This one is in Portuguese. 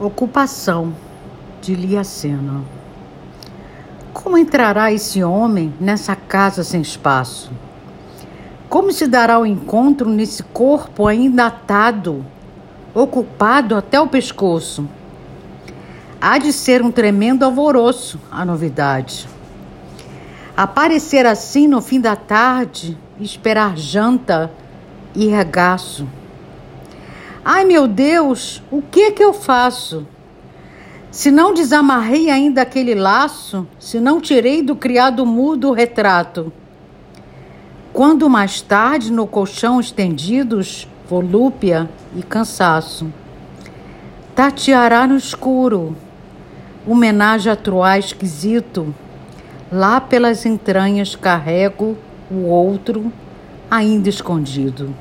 Ocupação de Liacena. Como entrará esse homem nessa casa sem espaço? Como se dará o encontro nesse corpo ainda atado, ocupado até o pescoço? Há de ser um tremendo alvoroço a novidade. Aparecer assim no fim da tarde, esperar janta e regaço Ai meu Deus, o que que eu faço? Se não desamarrei ainda aquele laço, se não tirei do criado mudo o retrato. Quando mais tarde, no colchão estendidos, volúpia e cansaço. Tateará no escuro, homenagem a troar esquisito. Lá pelas entranhas carrego o outro ainda escondido.